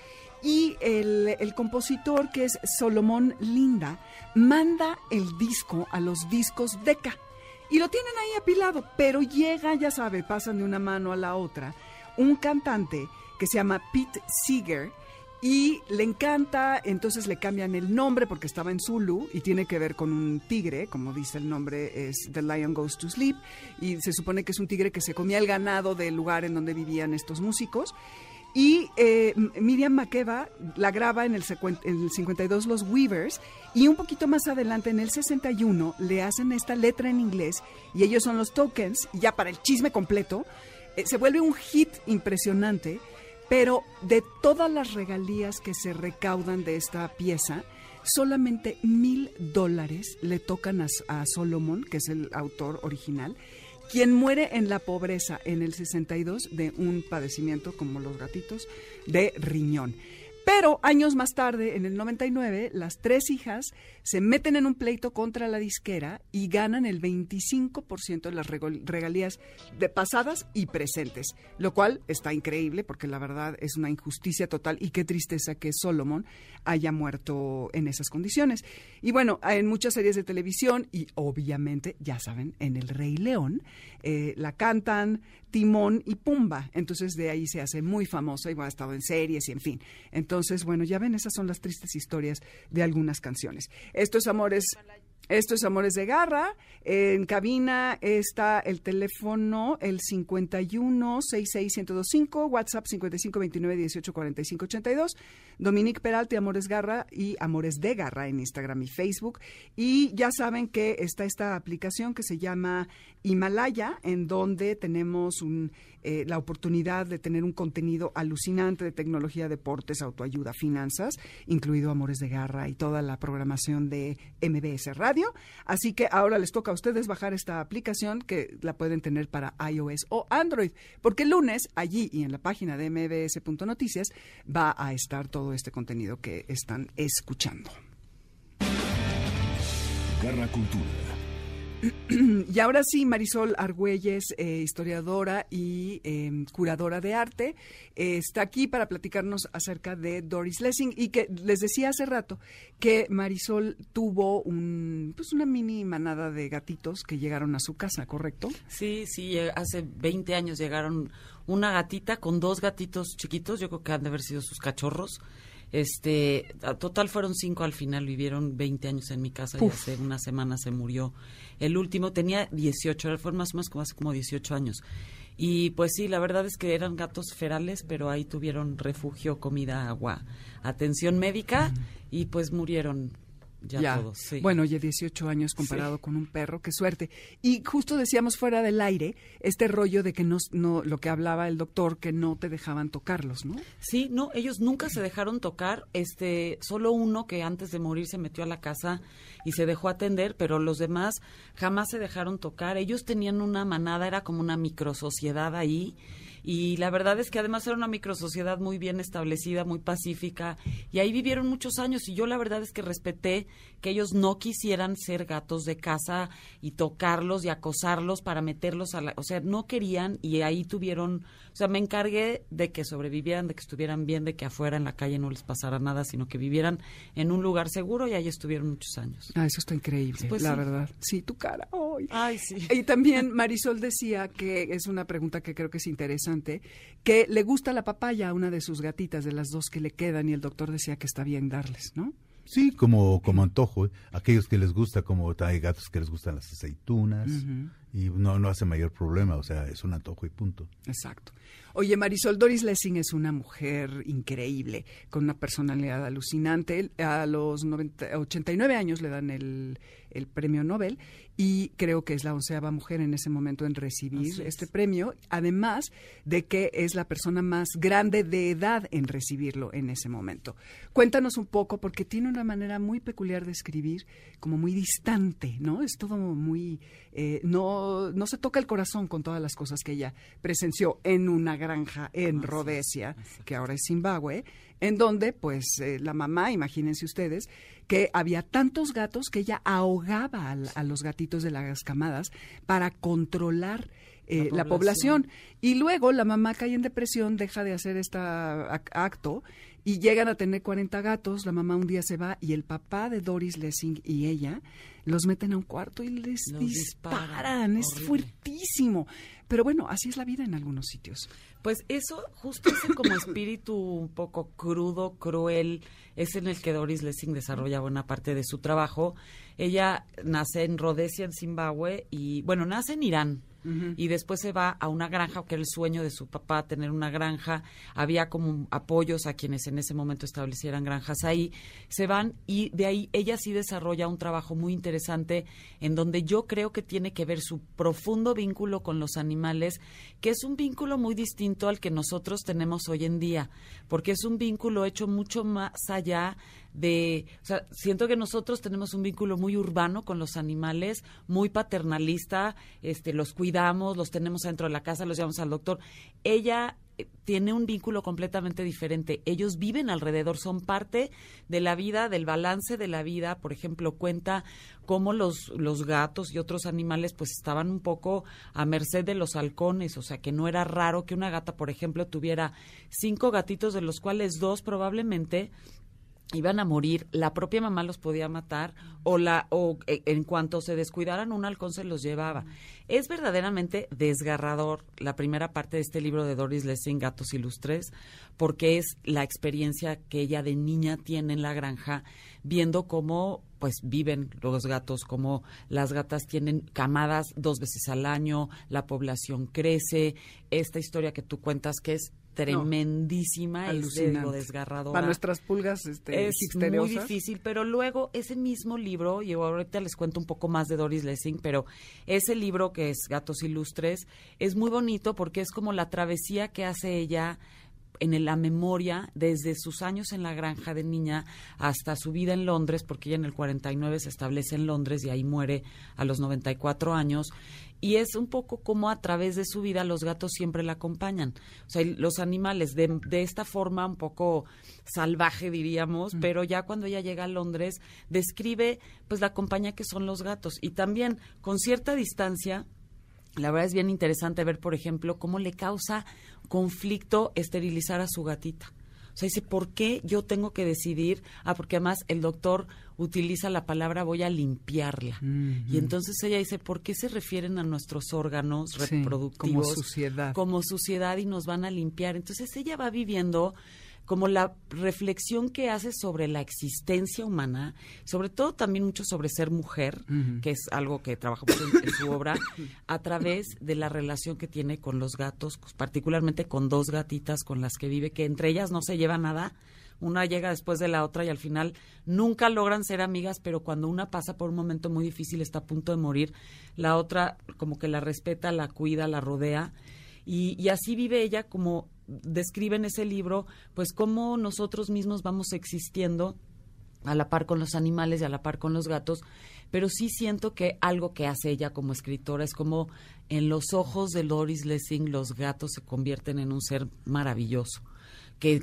y el, compositor, que es Solomón Linda, manda el disco a los discos Decca. Y lo tienen ahí apilado, pero llega, ya sabe, pasan de una mano a la otra, un cantante que se llama Pete Seeger, y le encanta, entonces le cambian el nombre porque estaba en Zulu y tiene que ver con un tigre, como dice el nombre, es The Lion Goes to Sleep, y se supone que es un tigre que se comía el ganado del lugar en donde vivían estos músicos. Y eh, Miriam Makeba la graba en el, secuen- en el 52 Los Weavers. Y un poquito más adelante en el 61 le hacen esta letra en inglés y ellos son los tokens. Y ya para el chisme completo eh, se vuelve un hit impresionante pero de todas las regalías que se recaudan de esta pieza, solamente mil dólares le tocan a, Solomon, que es el autor original, quien muere en la pobreza en el 62 de un padecimiento como los gatitos de riñón. Pero años más tarde, en el 99, las tres hijas se meten en un pleito contra la disquera y ganan el 25% de las regalías de pasadas y presentes, lo cual está increíble porque la verdad es una injusticia total y qué tristeza que Solomon haya muerto en esas condiciones. Y bueno, en muchas series de televisión y obviamente, ya saben, en El Rey León, eh, la cantan Timón y Pumba. Entonces de ahí se hace muy famosa y ha estado en series y en fin. Entonces, bueno, ya ven, esas son las tristes historias de algunas canciones. Esto es Amores. Esto es Amores de Garra. En cabina está el teléfono, el 51-66-1025, WhatsApp 5529-1845-82, Dominique Peralta, Amores Garra y Amores de Garra en Instagram y Facebook. Y ya saben que está esta aplicación que se llama Himalaya, en donde tenemos eh, la oportunidad de tener un contenido alucinante de tecnología, deportes, autoayuda, finanzas, incluido Amores de Garra y toda la programación de MBS Radio. Así que ahora les toca a ustedes bajar esta aplicación que la pueden tener para iOS o Android, porque el lunes allí y en la página de mbs.noticias va a estar todo este contenido que están escuchando. Garra Cultura. Y ahora sí, Marisol Argüelles, eh, historiadora y eh, curadora de arte, eh, está aquí para platicarnos acerca de Doris Lessing y que les decía hace rato que Marisol tuvo un, pues una mini manada de gatitos que llegaron a su casa, ¿correcto? Sí, sí, eh, hace 20 años llegaron una gatita con dos gatitos chiquitos, yo creo que han de haber sido sus cachorros. Este, a total fueron cinco al final, vivieron 20 años en mi casa y hace una semana se murió. El último tenía 18, fue más o menos como hace como 18 años. Y pues sí, la verdad es que eran gatos ferales, pero ahí tuvieron refugio, comida, agua, atención médica y pues murieron ya, todos. sí. Bueno, oye, 18 años comparado con un perro, qué suerte. Y justo decíamos fuera del aire este rollo de que no, no, lo que hablaba el doctor, que no te dejaban tocarlos, ¿no? Sí, no, ellos nunca se dejaron tocar, este, solo uno que antes de morir se metió a la casa y se dejó atender, pero los demás jamás se dejaron tocar. Ellos tenían una manada, era como una microsociedad ahí. Y la verdad es que además era una microsociedad muy bien establecida, muy pacífica, y ahí vivieron muchos años. Y yo la verdad es que respeté que ellos no quisieran ser gatos de casa y tocarlos y acosarlos para meterlos a la. O sea, no querían y ahí tuvieron. O sea, me encargué de que sobrevivieran, de que estuvieran bien, de que afuera en la calle no les pasara nada, sino que vivieran en un lugar seguro y ahí estuvieron muchos años. Ah, eso está increíble, Pues la sí. verdad. Sí, tu cara. Ay, sí. Y también Marisol decía que es una pregunta que creo que es interesante, que le gusta la papaya a una de sus gatitas, de las dos que le quedan, y el doctor decía que está bien darles, ¿no? Sí, como, como antojo. ¿eh? Aquellos que les gusta, como hay gatos que les gustan las aceitunas, y no, no hace mayor problema, o sea, es un antojo y punto. Exacto. Oye, Marisol Doris Lessing es una mujer increíble, con una personalidad alucinante. A los 90 89 años le dan el, el premio Nobel y creo que es la onceava mujer en ese momento en recibir es. este premio, además de que es la persona más grande de edad en recibirlo en ese momento. Cuéntanos un poco, porque tiene una manera muy peculiar de escribir, como muy distante, ¿no? Es todo muy... eh, no, no se toca el corazón con todas las cosas que ella presenció en una granja en Rhodesia, que ahora es Zimbabue, en donde, pues, eh, la mamá, imagínense ustedes, que había tantos gatos que ella ahogaba a, los gatitos de las camadas para controlar eh, la, La población. Y luego la mamá cae en depresión, deja de hacer este acto y llegan a tener 40 gatos. La mamá un día se va y el papá de Doris Lessing y ella los meten a un cuarto y les disparan. disparan. Es fuertísimo. Pero bueno, así es la vida en algunos sitios. Pues eso, justo ese como espíritu un poco crudo, cruel, es en el que Doris Lessing desarrolla buena parte de su trabajo. Ella nace en Rhodesia, en Zimbabue, y bueno, nace en Irán. Y después se va a una granja, que era el sueño de su papá, tener una granja. Había como apoyos a quienes en ese momento establecieran granjas ahí. Se van y de ahí ella sí desarrolla un trabajo muy interesante en donde yo creo que tiene que ver su profundo vínculo con los animales, que es un vínculo muy distinto al que nosotros tenemos hoy en día, porque es un vínculo hecho mucho más allá de, o sea, siento que nosotros tenemos un vínculo muy urbano con los animales, muy paternalista, este, los cuidamos, los tenemos dentro de la casa, los llevamos al doctor. Ella eh, tiene un vínculo completamente diferente. Ellos viven alrededor, son parte de la vida, del balance de la vida. Por ejemplo, cuenta cómo los, los gatos y otros animales pues estaban un poco a merced de los halcones, o sea que no era raro que una gata, por ejemplo, tuviera cinco gatitos, de los cuales dos probablemente iban a morir, la propia mamá los podía matar o la o eh, en cuanto se descuidaran un halcón se los llevaba. Es verdaderamente desgarrador la primera parte de este libro de Doris Lessing Gatos Ilustres porque es la experiencia que ella de niña tiene en la granja viendo cómo pues viven los gatos, cómo las gatas tienen camadas dos veces al año, la población crece, esta historia que tú cuentas que es tremendísima, es de lo Alucinante. desgarradora. Para nuestras pulgas este, Es muy difícil, pero luego ese mismo libro, y ahorita les cuento un poco más de Doris Lessing, pero ese libro que es Gatos Ilustres es muy bonito porque es como la travesía que hace ella en el- la memoria desde sus años en la granja de niña hasta su vida en Londres, porque ella en el 49 se establece en Londres y ahí muere a los 94 años. Y es un poco como a través de su vida los gatos siempre la acompañan. O sea, los animales de, de esta forma un poco salvaje, diríamos, pero ya cuando ella llega a Londres, describe pues la compañía que son los gatos. Y también con cierta distancia, la verdad es bien interesante ver, por ejemplo, cómo le causa conflicto esterilizar a su gatita. O sea, dice, ¿por qué yo tengo que decidir? Ah, porque además el doctor utiliza la palabra voy a limpiarla. Y entonces ella dice, ¿por qué se refieren a nuestros órganos Sí, reproductivos? como suciedad. Como suciedad y nos van a limpiar. Entonces ella va viviendo como la reflexión que hace sobre la existencia humana, sobre todo también mucho sobre ser mujer, que es algo que trabaja mucho en, en su obra, a través de la relación que tiene con los gatos, particularmente con dos gatitas con las que vive, que entre ellas no se lleva nada. Una llega después de la otra y al final nunca logran ser amigas, pero cuando una pasa por un momento muy difícil, está a punto de morir, la otra como que la respeta, la cuida, la rodea. Y, así vive ella como describe en ese libro, pues cómo nosotros mismos vamos existiendo a la par con los animales y a la par con los gatos, pero sí siento que algo que hace ella como escritora es como en los ojos de Doris Lessing los gatos se convierten en un ser maravilloso, que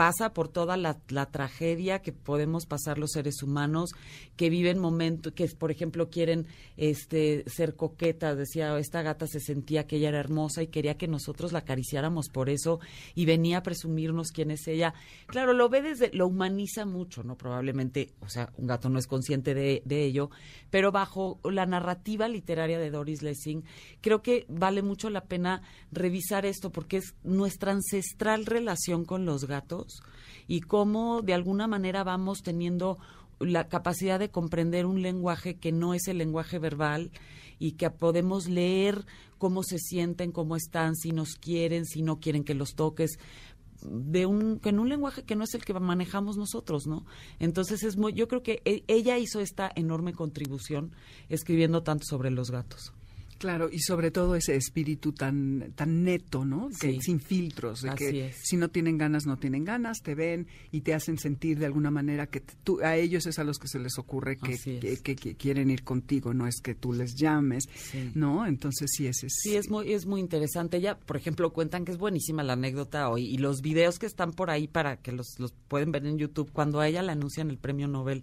pasa por toda la, tragedia que podemos pasar los seres humanos, que viven momentos, que por ejemplo quieren este ser coquetas, decía, esta gata se sentía que ella era hermosa y quería que nosotros la acariciáramos por eso y venía a presumirnos quién es ella. Claro, lo ve desde, lo humaniza mucho, ¿no? Probablemente, o sea, un gato no es consciente de, de ello, pero bajo la narrativa literaria de Doris Lessing, creo que vale mucho la pena revisar esto porque es nuestra ancestral relación con los gatos y cómo de alguna manera vamos teniendo la capacidad de comprender un lenguaje que no es el lenguaje verbal y que podemos leer cómo se sienten, cómo están, si nos quieren, si no quieren que los toques de en un lenguaje que no es el que manejamos nosotros, ¿no? Entonces es muy yo creo que e- ella hizo esta enorme contribución escribiendo tanto sobre los gatos. Claro, y sobre todo ese espíritu tan tan neto, ¿no? Que Sí. sin filtros, de Así que es. si no tienen ganas, no tienen ganas, te ven y te hacen sentir de alguna manera que tú, a ellos es a los que se les ocurre que, Así es. que, que- que quieren ir contigo, no es que tú les llames, Sí. ¿no? Entonces sí, ese es... Sí, es muy, es muy interesante. Ella, por ejemplo, cuentan que es buenísima la anécdota hoy y los videos que están por ahí para que los, los pueden ver en YouTube, cuando a ella le anuncian el premio Nobel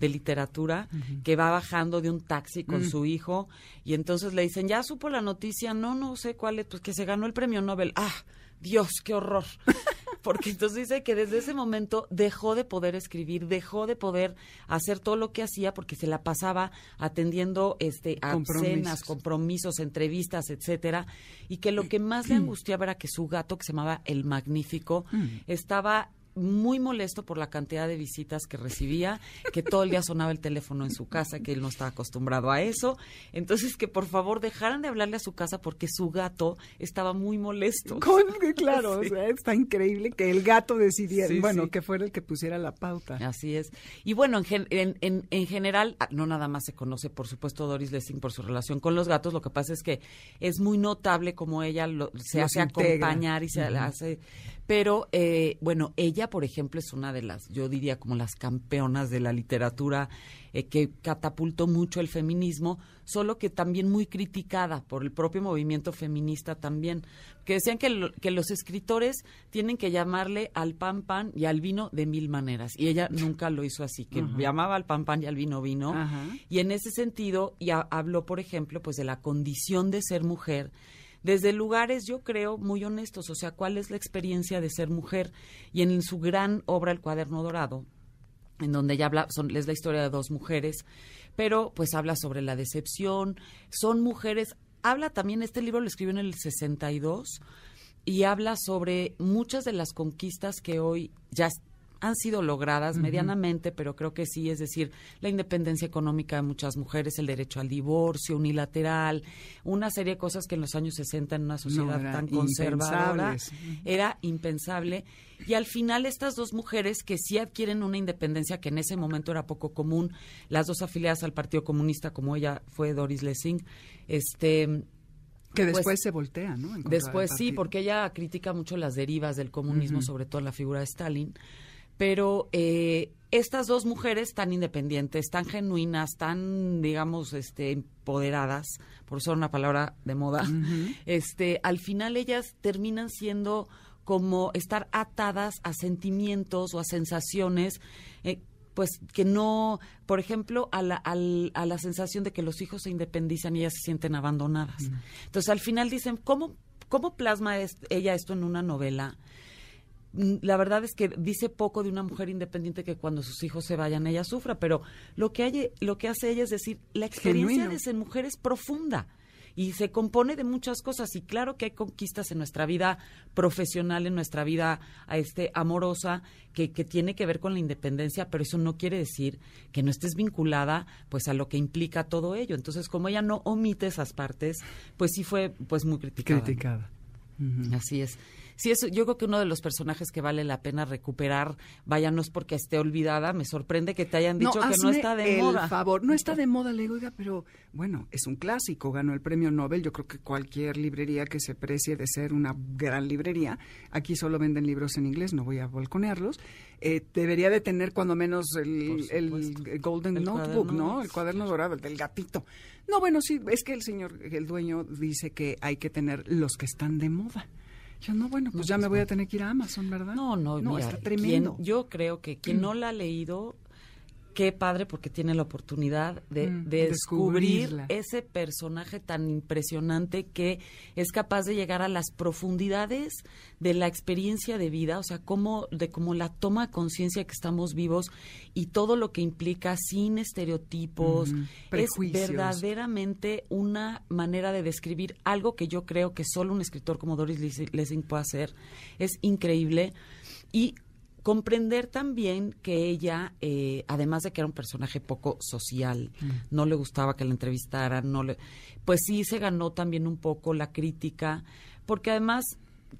de literatura, que va bajando de un taxi con Mm. su hijo y entonces le dicen, ya supo la noticia, no, no sé cuál es, pues que se ganó el premio Nobel. Ah, Dios, qué horror. *laughs* Porque entonces dice que desde ese momento dejó de poder escribir, dejó de poder hacer todo lo que hacía porque se la pasaba atendiendo este a Compromisos. cenas, compromisos, entrevistas, etcétera, y que lo que más le *clears throat* angustiaba era que su gato, que se llamaba El Magnífico, estaba muy molesto por la cantidad de visitas que recibía, que todo el día sonaba el teléfono en su casa, que él no estaba acostumbrado a eso. Entonces, que por favor dejaran de hablarle a su casa porque su gato estaba muy molesto. *laughs* Con- *laughs* claro, Sí. o sea, está increíble que el gato decidiera, Sí, bueno, sí. que fuera el que pusiera la pauta. Así es. Y bueno, en, gen- en, en- en general, ah, no nada más se conoce, por supuesto, Doris Lessing por su relación con los gatos. Lo que pasa es que es muy notable como ella lo- se Los hace integra. acompañar y se hace. Pero, eh, bueno, ella, por ejemplo, es una de las, yo diría, como las campeonas de la literatura eh, que catapultó mucho el feminismo, solo que también muy criticada por el propio movimiento feminista también, que decían que, lo- que los escritores tienen que llamarle al pan pan y al vino de mil maneras. Y ella nunca lo hizo así, que llamaba al pan pan y al vino vino. Y en ese sentido, ya habló, por ejemplo, pues de la condición de ser mujer desde lugares, yo creo, muy honestos, o sea, cuál es la experiencia de ser mujer. Y en su gran obra, El Cuaderno Dorado, en donde ella habla, son, es la historia de dos mujeres, pero pues habla sobre la decepción, son mujeres, habla también, este libro lo escribió en el 62, y habla sobre muchas de las conquistas que hoy ya han sido logradas medianamente, pero creo que sí, es decir, la independencia económica de muchas mujeres, el derecho al divorcio unilateral, una serie de cosas que en los años 60 en una sociedad tan conservadora era impensable. Y al final estas dos mujeres que sí adquieren una independencia que en ese momento era poco común, las dos afiliadas al Partido Comunista, como ella fue Doris Lessing, este Que pues, después se voltea, ¿no? En Después sí, porque ella critica mucho las derivas del comunismo, sobre todo la figura de Stalin. Pero eh, estas dos mujeres tan independientes, tan genuinas, tan, digamos, este, empoderadas, por usar una palabra de moda, este, al final ellas terminan siendo como estar atadas a sentimientos o a sensaciones eh, pues que no, por ejemplo, a la, al- a la sensación de que los hijos se independizan y ellas se sienten abandonadas. Entonces, al final dicen, ¿cómo, cómo plasma es- ella esto en una novela? Mm, La verdad es que dice poco de una mujer independiente que cuando sus hijos se vayan ella sufra, pero lo que, hay, lo que hace ella es decir, la experiencia Genuino. de ser mujer es profunda y se compone de muchas cosas y claro que hay conquistas en nuestra vida profesional, en nuestra vida este amorosa que, que tiene que ver con la independencia, pero eso no quiere decir que no estés vinculada pues a lo que implica todo ello. Entonces, como ella no omite esas partes, pues sí fue pues muy criticada. Criticada. Así es. Sí, eso, yo creo que uno de los personajes que vale la pena recuperar, vaya, no es porque esté olvidada, me sorprende que te hayan dicho que no está de el moda. favor, no está de moda, le digo, oiga, pero bueno, es un clásico, ganó el premio Nobel, yo creo que cualquier librería que se precie de ser una gran librería, aquí solo venden libros en inglés, no voy a balconearlos, eh, debería de tener cuando menos el, Golden El Notebook, ¿no? El cuaderno dorado, el del gatito. No, bueno, sí, es que el señor, el dueño dice que hay que tener los que están de moda. Yo, no, bueno, pues ya me voy a tener que ir a Amazon, ¿verdad? No, no, no mira, está tremendo. quien- yo creo que quien no la ha leído, qué padre porque tiene la oportunidad de, Mm, de descubrir ese personaje tan impresionante que es capaz de llegar a las profundidades de la experiencia de vida, o sea, cómo, de cómo la toma conciencia que estamos vivos y todo lo que implica sin estereotipos. Es verdaderamente una manera de describir algo que yo creo que solo un escritor como Doris Lessing puede hacer. Es increíble. Y comprender también que ella, eh, además de que era un personaje poco social, no le gustaba que la entrevistaran, no le, pues sí se ganó también un poco la crítica, porque además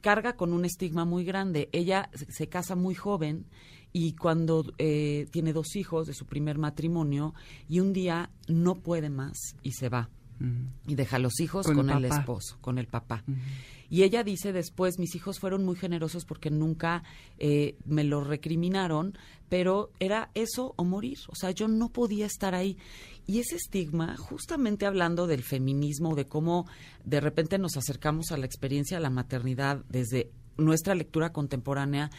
carga con un estigma muy grande. Ella se- se casa muy joven y cuando eh, tiene dos hijos de su primer matrimonio y un día no puede más y se va. Y deja a los hijos Con con, el esposo, con el papá. Y ella dice después, mis hijos fueron muy generosos porque nunca eh, me lo recriminaron, pero era eso o morir. O sea, yo no podía estar ahí. Y ese estigma, justamente hablando del feminismo, de cómo de repente nos acercamos a la experiencia de la maternidad desde nuestra lectura contemporánea,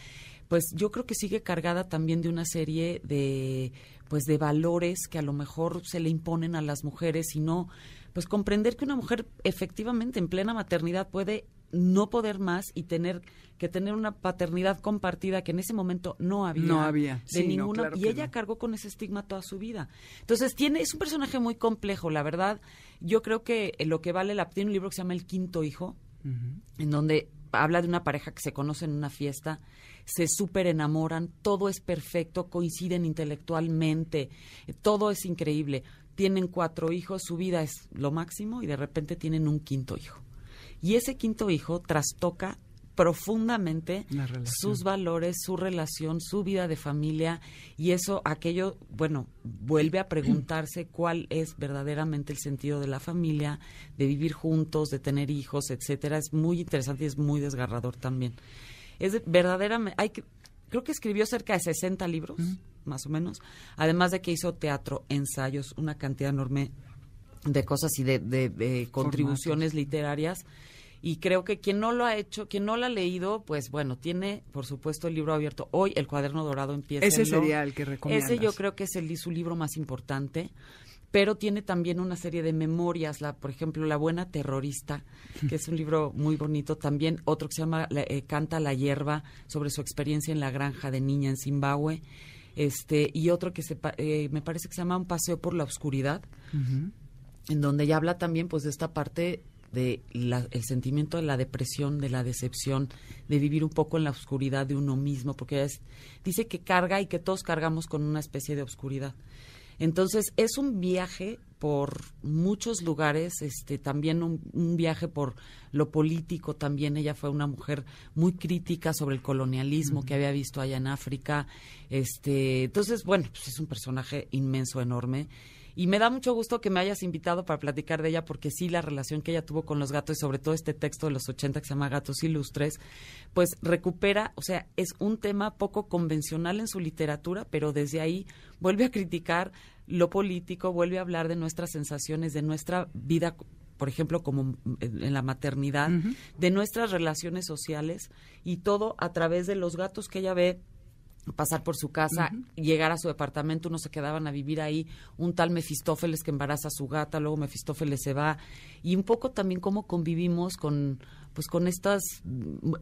pues yo creo que sigue cargada también de una serie de pues de valores que a lo mejor se le imponen a las mujeres y no pues comprender que una mujer efectivamente en plena maternidad puede no poder más y tener que tener una paternidad compartida que en ese momento no había No había, de sí, no, ninguna claro y ella no. cargó con ese estigma toda su vida entonces tiene es un personaje muy complejo la verdad yo creo que eh, lo que vale la tiene un libro que se llama El quinto hijo en donde habla de una pareja que se conoce en una fiesta, se súper enamoran, todo es perfecto, coinciden intelectualmente, eh, todo es increíble. Tienen cuatro hijos, su vida es lo máximo y de repente tienen un quinto hijo. Y ese quinto hijo trastoca profundamente sus valores, su relación, su vida de familia y eso, aquello, bueno, vuelve a preguntarse *clears throat* cuál es verdaderamente el sentido de la familia, de vivir juntos, de tener hijos, etcétera. Es muy interesante y es muy desgarrador también. Es de- verdaderamente, hay que, creo que escribió cerca de 60 libros, más o menos, además de que hizo teatro, ensayos, una cantidad enorme de cosas y de, de- de contribuciones literarias. Y creo que quien no lo ha hecho, quien no lo ha leído, pues bueno, tiene, por supuesto, el libro abierto. Hoy el cuaderno dorado empieza. Ese sería el que recomiendas. Ese yo creo que es el, su libro más importante. Pero tiene también una serie de memorias, la, por ejemplo, La Buena Terrorista, que es un libro muy bonito. También otro que se llama la- eh, Canta la Hierba, sobre su experiencia en la granja de niña en Zimbabue. Este, y otro que se, eh, me parece que se llama Un paseo por la oscuridad, en donde ella habla también pues de esta parte de la- el sentimiento de la depresión, de la decepción, de vivir un poco en la oscuridad de uno mismo, porque ella es- dice que carga y que todos cargamos con una especie de oscuridad. Entonces es un viaje por muchos lugares, este también un, un viaje por lo político también. Ella fue una mujer muy crítica sobre el colonialismo que había visto allá en África. Este, entonces bueno, pues es un personaje inmenso, enorme. Y me da mucho gusto que me hayas invitado para platicar de ella, porque sí, la relación que ella tuvo con los gatos y sobre todo este texto de los 80 que se llama Gatos Ilustres, pues recupera, o sea, es un tema poco convencional en su literatura, pero desde ahí vuelve a criticar lo político, vuelve a hablar de nuestras sensaciones, de nuestra vida por ejemplo, como en en la maternidad, de nuestras relaciones sociales y todo a través de los gatos que ella ve pasar por su casa, llegar a su departamento, unos se quedaban a vivir ahí, un tal Mefistófeles que embaraza a su gata, luego Mefistófeles se va, y un poco también cómo convivimos con pues con estas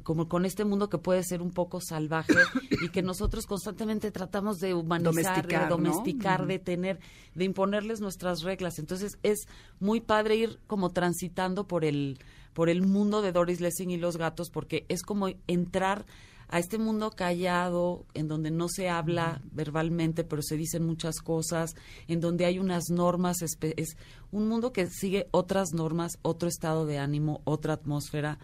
como con este mundo que puede ser un poco salvaje *coughs* y que nosotros constantemente tratamos de humanizar, Domesticar, de domesticar, de tener, de imponerles nuestras reglas. Entonces es muy padre ir como transitando por el por el mundo de Doris Lessing y los gatos porque es como entrar a este mundo callado, en donde no se habla verbalmente, pero se dicen muchas cosas, en donde hay unas normas, es un mundo que sigue otras normas, otro estado de ánimo, otra atmósfera,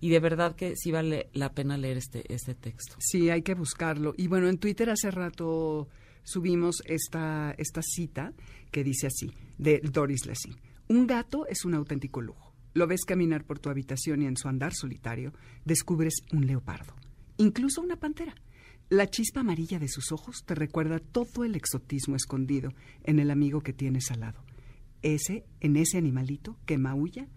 y de verdad que sí vale la pena leer este, este texto. Sí, hay que buscarlo. Y bueno, en Twitter hace rato subimos esta, esta cita que dice así, de Doris Lessing. Un gato es un auténtico lujo. Lo ves caminar por tu habitación y en su andar solitario descubres un leopardo, incluso una pantera. La chispa amarilla de sus ojos te recuerda todo el exotismo escondido en el amigo que tienes al lado. Ese, en ese animalito que maulla,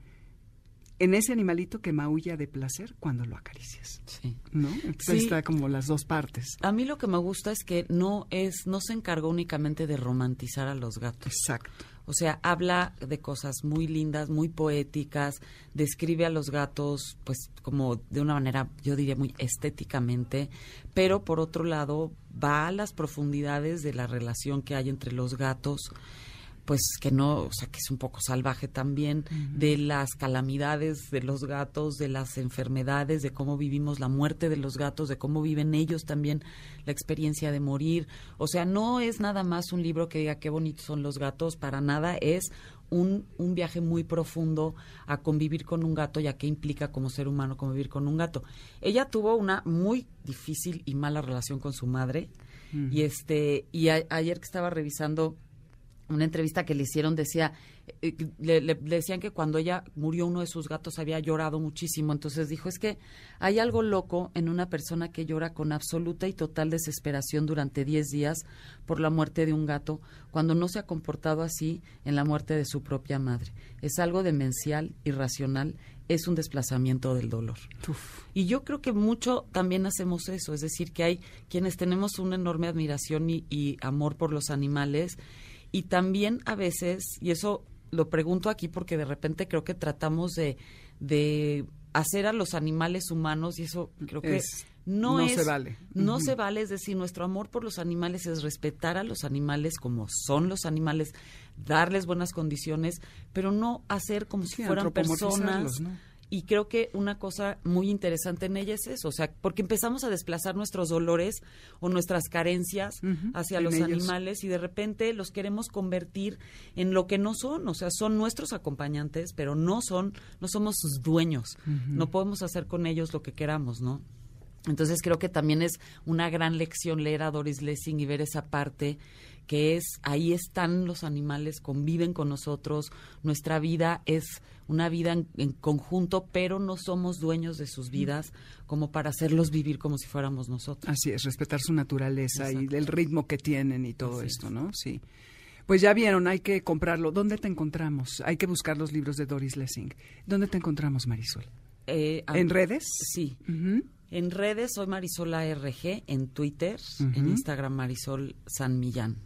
en ese animalito que maulla de placer cuando lo acaricias. Sí. ¿no? Entonces Sí. está como las dos partes. A mí lo que me gusta es que no es, no se encargó únicamente de romantizar a los gatos. Exacto. O sea, habla de cosas muy lindas, muy poéticas, describe a los gatos, pues, como de una manera, yo diría, muy estéticamente, pero por otro lado, va a las profundidades de la relación que hay entre los gatos, pues que no, o sea, que es un poco salvaje también, de las calamidades de los gatos, de las enfermedades, de cómo vivimos la muerte de los gatos, de cómo viven ellos también la experiencia de morir. O sea, no es nada más un libro que diga qué bonitos son los gatos, para nada, es un, un viaje muy profundo a convivir con un gato y a qué implica como ser humano convivir con un gato. Ella tuvo una muy difícil y mala relación con su madre y este y a- ayer que estaba revisando una entrevista que le hicieron decía eh, le, le- le decían que cuando ella murió uno de sus gatos había llorado muchísimo. Entonces dijo es que hay algo loco en una persona que llora con absoluta y total desesperación durante 10 días por la muerte de un gato cuando no se ha comportado así en la muerte de su propia madre. Es algo demencial irracional es un desplazamiento del dolor y yo creo que mucho también hacemos eso, es decir, que hay quienes tenemos una enorme admiración y, y amor por los animales y también a veces, y eso lo pregunto aquí porque de repente creo que tratamos de, de hacer a los animales humanos y eso creo que Es- no, no es, se vale. No se vale, es decir, nuestro amor por los animales es respetar a los animales como son los animales, darles buenas condiciones, pero no hacer como si fueran personas. ¿no? Y creo que una cosa muy interesante en ella es eso, o sea, porque empezamos a desplazar nuestros dolores o nuestras carencias Ujú, hacia los ellos. animales y de repente los queremos convertir en lo que no son, o sea, son nuestros acompañantes, pero no son, no somos sus dueños. No podemos hacer con ellos lo que queramos, ¿no? Entonces creo que también es una gran lección leer a Doris Lessing y ver esa parte que es ahí están los animales, conviven con nosotros, nuestra vida es una vida en, en conjunto, pero no somos dueños de sus vidas como para hacerlos vivir como si fuéramos nosotros. Así es, respetar su naturaleza Exacto. y el ritmo que tienen y todo Así esto, es. ¿no? Sí. Pues ya vieron, hay que comprarlo. ¿Dónde te encontramos? Hay que buscar los libros de Doris Lessing. ¿Dónde te encontramos, Marisol? Eh, ¿En redes? Sí. En redes soy Marisola RG, en Twitter, en. Instagram Marisol San Millán.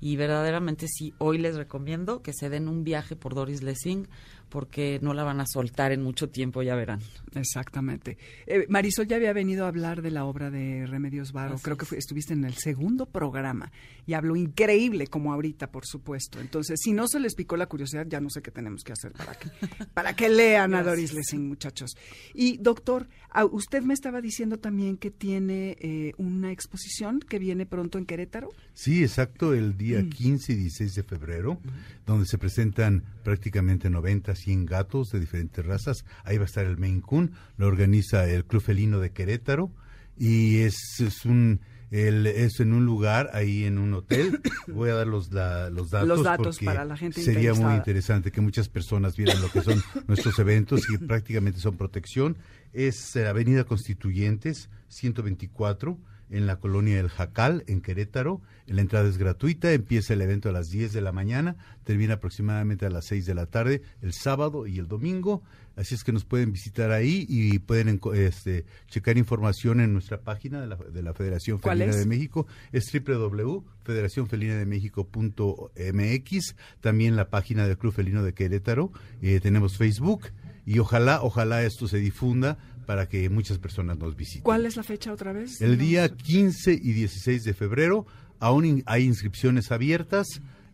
Y verdaderamente sí, hoy les recomiendo que se den un viaje por Doris Lessing porque no la van a soltar en mucho tiempo, ya verán. Exactamente. Eh, Marisol ya había venido a hablar de la obra de Remedios Varo. Así Creo que fue- estuviste en el segundo programa y habló increíble como ahorita, por supuesto. Entonces, si no se les picó la curiosidad, ya no sé qué tenemos que hacer para que, *laughs* para que lean a Doris Lessing, muchachos. Y doctor, ah, usted me estaba diciendo también que tiene eh, una exposición que viene pronto en Querétaro. Sí, exacto, el día Mm. 15 y 16 de febrero, donde se presentan prácticamente 90, 100 gatos de diferentes razas. Ahí va a estar el Maine Coon, lo organiza el Club Felino de Querétaro y es, es un el- es en un lugar ahí en un hotel. *coughs* Voy a dar los, la- los datos. Los datos porque para la gente Sería muy interesante que muchas personas vieran lo que son *coughs* nuestros eventos y prácticamente son protección. Es eh, Avenida Constituyentes 124 en la colonia El Jacal, en Querétaro. La entrada es gratuita, empieza el evento a las 10 de la mañana, termina aproximadamente a las 6 de la tarde, el sábado y el domingo. Así es que nos pueden visitar ahí y pueden este, checar información en nuestra página de la, de la Federación ¿Cuál Felina de México. Es www.federacionfelinademexico.mx. También la página del Club Felino de Querétaro. Eh, tenemos Facebook y ojalá, ojalá esto se difunda para que muchas personas nos visiten. ¿Cuál es la fecha otra vez? El día 15 y 16 de febrero aún hay inscripciones abiertas.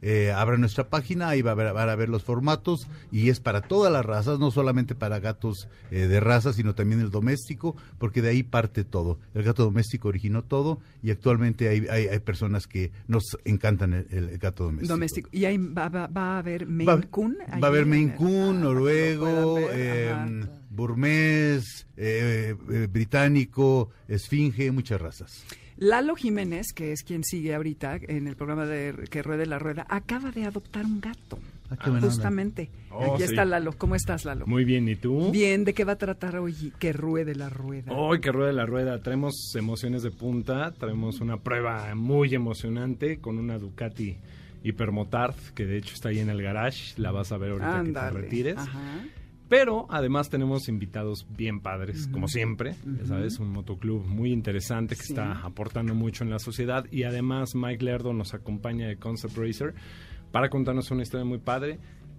Eh, abra nuestra página, ahí va a, ver, van a ver los formatos y es para todas las razas, no solamente para gatos eh, de raza, sino también el doméstico, porque de ahí parte todo. El gato doméstico originó todo y actualmente hay, hay, hay personas que nos encantan el, el gato doméstico. Doméstico. ¿Y ahí va, va- va a haber Maine Coon? va a haber? Maine Coon, Ah, noruego, ver, eh, burmés, eh, eh, británico, esfinge, muchas razas. Lalo Jiménez, que es quien sigue ahorita en el programa de Que Ruede la Rueda, acaba de adoptar un gato. Ah. Justamente. Oh, Aquí sí. está Lalo. ¿Cómo estás, Lalo? Muy bien, ¿y tú? Bien, ¿de qué va a tratar hoy Que Ruede la Rueda? Hoy que rueda la rueda, traemos emociones de punta, traemos una prueba muy emocionante con una Ducati Hypermotard, que de hecho está ahí en el garage, la vas a ver ahorita que Ándale. te retires. Ajá. Pero además tenemos invitados bien padres, como siempre, ya Ujú. sabes, un motoclub muy interesante que Sí. está aportando mucho en la sociedad y además Mike Lerdo nos acompaña de Concept Racer para contarnos una historia muy padre.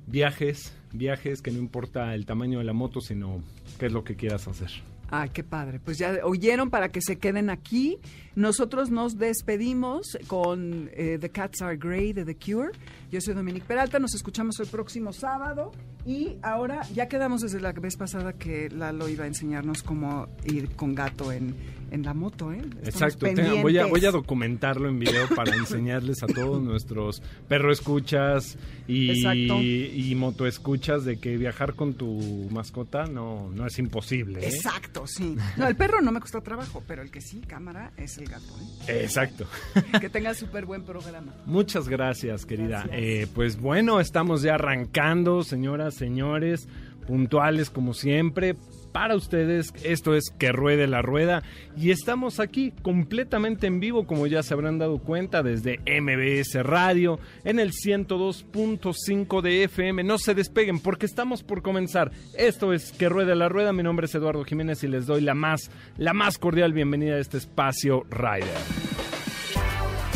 Viajes, viajes que no importa el tamaño de la moto, sino qué es lo que quieras hacer. Ay, qué padre. Pues ya oyeron para que se queden aquí. Nosotros nos despedimos con eh, The Cats Are Grey de The Cure. Yo soy Dominique Peralta. Nos escuchamos el próximo sábado. Y ahora ya quedamos desde la vez pasada que Lalo iba a enseñarnos cómo ir con gato en, en la moto. ¿eh? Estamos Exacto, voy, a, voy a documentarlo en video para *laughs* enseñarles a todos nuestros perro escuchas y, y moto escuchas de que viajar con tu mascota no, no es imposible. ¿eh? Exacto, sí. *laughs* No, el perro no me costó trabajo, pero el que sí, cámara, es el gato. ¿eh? Exacto. Que tenga súper buen programa. Muchas gracias, querida. Gracias. Eh, pues bueno, estamos ya arrancando, señoras, señores, puntuales como siempre. Para ustedes, esto es Que Ruede la Rueda y estamos aquí completamente en vivo, como ya se habrán dado cuenta, desde MBS Radio en el 102.5 de FM. No se despeguen porque estamos por comenzar. Esto es Que Ruede la Rueda. Mi nombre es Eduardo Jiménez y les doy la más, la más cordial bienvenida a este espacio Rider.